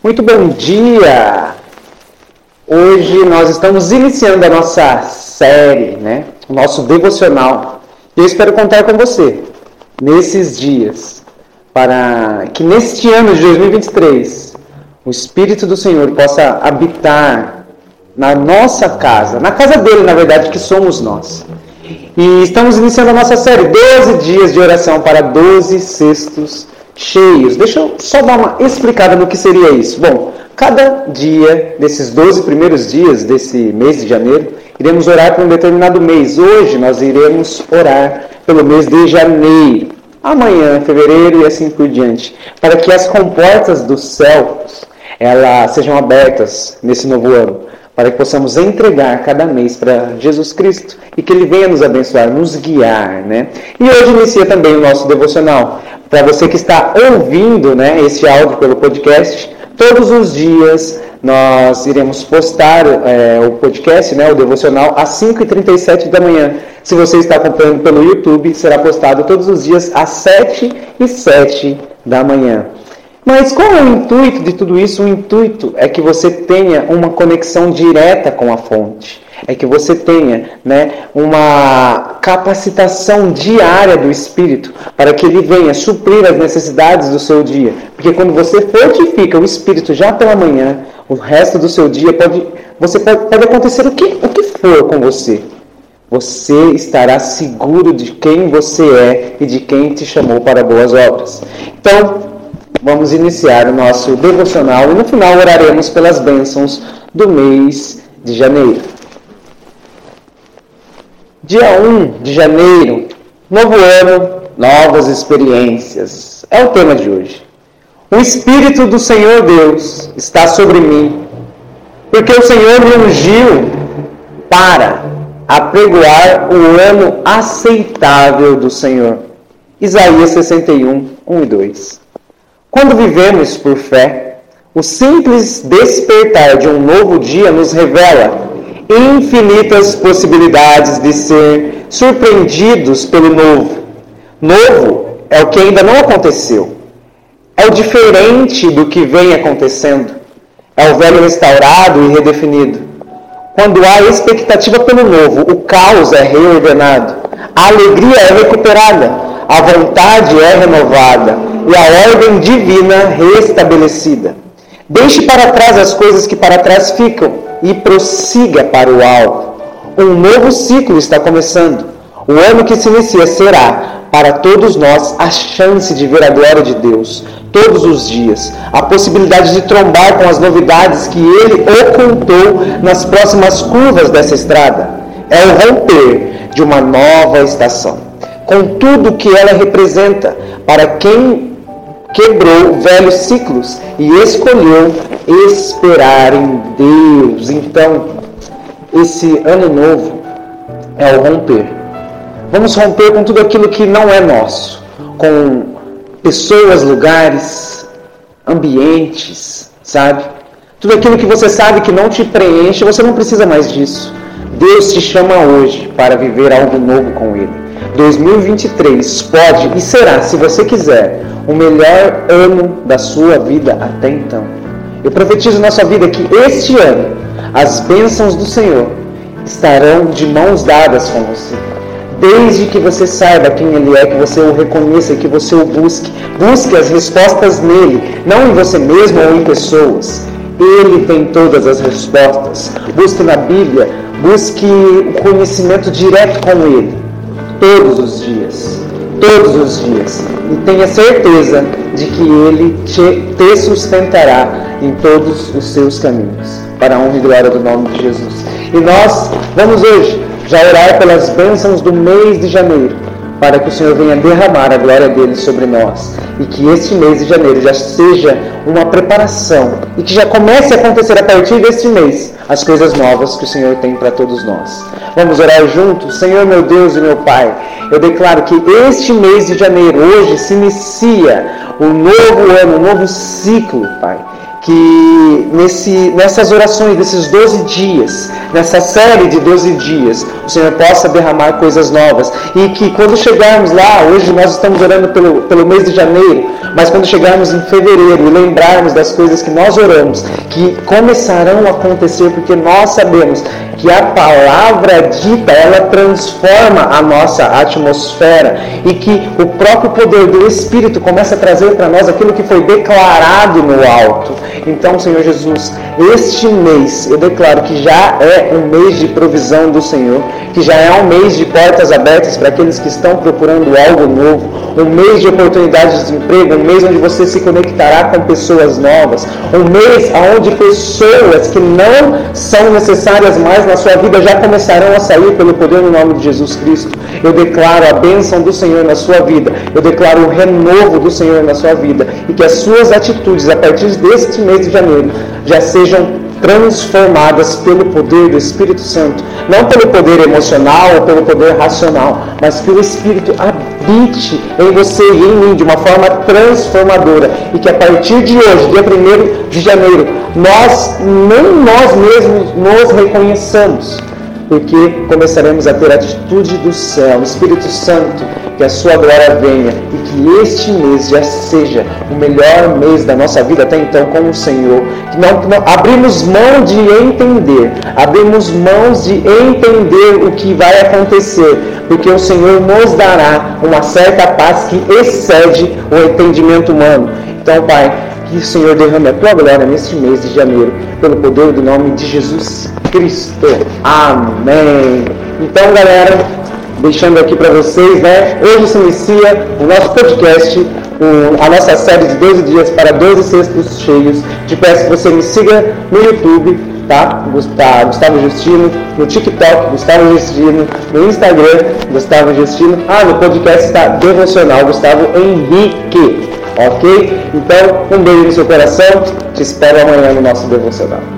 Muito bom dia! Hoje nós estamos iniciando a nossa série, né? o nosso devocional. E eu espero contar com você nesses dias, para que neste ano de 2023 o Espírito do Senhor possa habitar na nossa casa, na casa dele, na verdade, que somos nós. E estamos iniciando a nossa série 12 dias de oração para 12 cestos cheios. Deixa eu só dar uma explicada no que seria isso. Bom, cada dia desses 12 primeiros dias desse mês de janeiro, iremos orar por um determinado mês. Hoje nós iremos orar pelo mês de janeiro. Amanhã, fevereiro e assim por diante, para que as comportas dos céus elas sejam abertas nesse novo ano para que possamos entregar cada mês para Jesus Cristo e que Ele venha nos abençoar, nos guiar, né? E hoje inicia também o nosso devocional. Para você que está ouvindo, né, esse áudio pelo podcast, todos os dias nós iremos postar é, o podcast, né, o devocional, às 5h37 da manhã. Se você está acompanhando pelo YouTube, será postado todos os dias às 7 e 7 da manhã. Mas qual é o intuito de tudo isso? O intuito é que você tenha uma conexão direta com a fonte. É que você tenha né, uma capacitação diária do Espírito para que ele venha suprir as necessidades do seu dia. Porque quando você fortifica o Espírito já pela manhã, o resto do seu dia pode, você pode, pode acontecer o que, o que for com você. Você estará seguro de quem você é e de quem te chamou para boas obras. Então, vamos iniciar o nosso devocional e no final oraremos pelas bênçãos do mês de janeiro. Dia 1 de janeiro, novo ano, novas experiências. É o tema de hoje. O Espírito do Senhor Deus está sobre mim, porque o Senhor me ungiu para apregoar o ano aceitável do Senhor. Isaías 61, 1 e 2. Quando vivemos por fé, o simples despertar de um novo dia nos revela infinitas possibilidades de ser surpreendidos pelo novo. Novo é o que ainda não aconteceu. É o diferente do que vem acontecendo. É o velho restaurado e redefinido. Quando há expectativa pelo novo, o caos é reordenado, a alegria é recuperada, a vontade é renovada e a ordem divina restabelecida. Deixe para trás as coisas que para trás ficam e prossiga para o alto. Um novo ciclo está começando. O ano que se inicia será, para todos nós, a chance de ver a glória de Deus todos os dias, a possibilidade de trombar com as novidades que Ele ocultou nas próximas curvas dessa estrada. É o romper de uma nova estação, com tudo que ela representa para quem quebrou velhos ciclos e escolheu esperar em Deus. Então, esse ano novo é o romper. Vamos romper com tudo aquilo que não é nosso, com pessoas, lugares, ambientes, sabe? Tudo aquilo que você sabe que não te preenche, você não precisa mais disso. Deus te chama hoje para viver algo novo com Ele. 2023 pode e será, se você quiser, o melhor ano da sua vida até então. Eu profetizo na sua vida que este ano as bênçãos do Senhor estarão de mãos dadas com você. Desde que você saiba quem Ele é, que você o reconheça, que você o busque. Busque as respostas nele, não em você mesmo ou em pessoas. Ele tem todas as respostas. Busque na Bíblia, busque o conhecimento direto com Ele, todos os dias todos os dias. E tenha certeza de que Ele te, te sustentará em todos os seus caminhos. Para a honra e glória do nome de Jesus. E nós vamos hoje já orar pelas bênçãos do mês de janeiro, para que o Senhor venha derramar a glória dele sobre nós. E que este mês de janeiro já seja uma preparação e que já comece a acontecer a partir deste mês as coisas novas que o Senhor tem para todos nós. Vamos orar juntos? Senhor, meu Deus e meu Pai, eu declaro que este mês de janeiro, hoje, se inicia um novo ano, um novo ciclo, Pai que nesse, nessas orações, desses 12 dias, nessa série de 12 dias, o Senhor possa derramar coisas novas e que quando chegarmos lá, hoje nós estamos orando pelo, pelo mês de janeiro, Mas quando chegarmos em fevereiro e lembrarmos das coisas que nós oramos, que começarão a acontecer, porque nós sabemos que a palavra dita ela transforma a nossa atmosfera e que o próprio poder do Espírito começa a trazer para nós aquilo que foi declarado no alto. Então, Senhor Jesus, este mês eu declaro que já é um mês de provisão do Senhor, que já é um mês de portas abertas para aqueles que estão procurando algo novo, um mês de oportunidades de emprego, um mês onde você se conectará com pessoas novas, um mês onde pessoas que não são necessárias mais na sua vida já começarão a sair pelo poder no nome de Jesus Cristo. Eu declaro a bênção do Senhor na sua vida. Eu declaro o renovo do Senhor na sua vida. E que as suas atitudes, a partir deste mês de janeiro, já sejam transformadas pelo poder do Espírito Santo, não pelo poder emocional ou pelo poder racional, mas que o Espírito habite em você e em mim de uma forma transformadora. E que a partir de hoje, dia 1 de janeiro, nós nem nós mesmos nos reconheçamos, porque começaremos a ter a atitude do céu, o Espírito Santo que a sua glória venha e que este mês já seja o melhor mês da nossa vida até então com o Senhor. Que não, que não abrimos mão de entender, abrimos mãos de entender o que vai acontecer, porque o Senhor nos dará uma certa paz que excede o entendimento humano. Então, Pai, que o Senhor derrame a tua glória neste mês de janeiro, pelo poder do nome de Jesus Cristo. Amém. Então, galera, deixando aqui para vocês, né? Hoje se inicia o nosso podcast, a nossa série de 12 dias para 12 cestos cheios. Te peço que você me siga no YouTube, tá? Gustavo Justino, no TikTok, Gustavo Justino, no Instagram, Gustavo Justino. Ah, no podcast está Devocional, Gustavo Henrique. Ok? Então, um beijo no seu coração. Te espero amanhã no nosso Devocional.